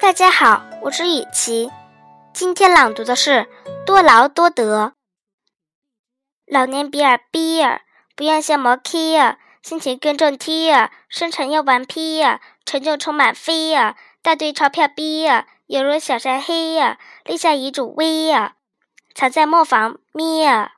大家好，我是雨琪，今天朗读的是《多劳多得》。老年比尔比尔，不愿像磨 K 尔，心情更重 T 尔，生产要完皮尔，成就充满飞尔，大堆钞票 B 尔，犹如小山黑尔，立下遗嘱 V 尔，藏在磨坊咪尔。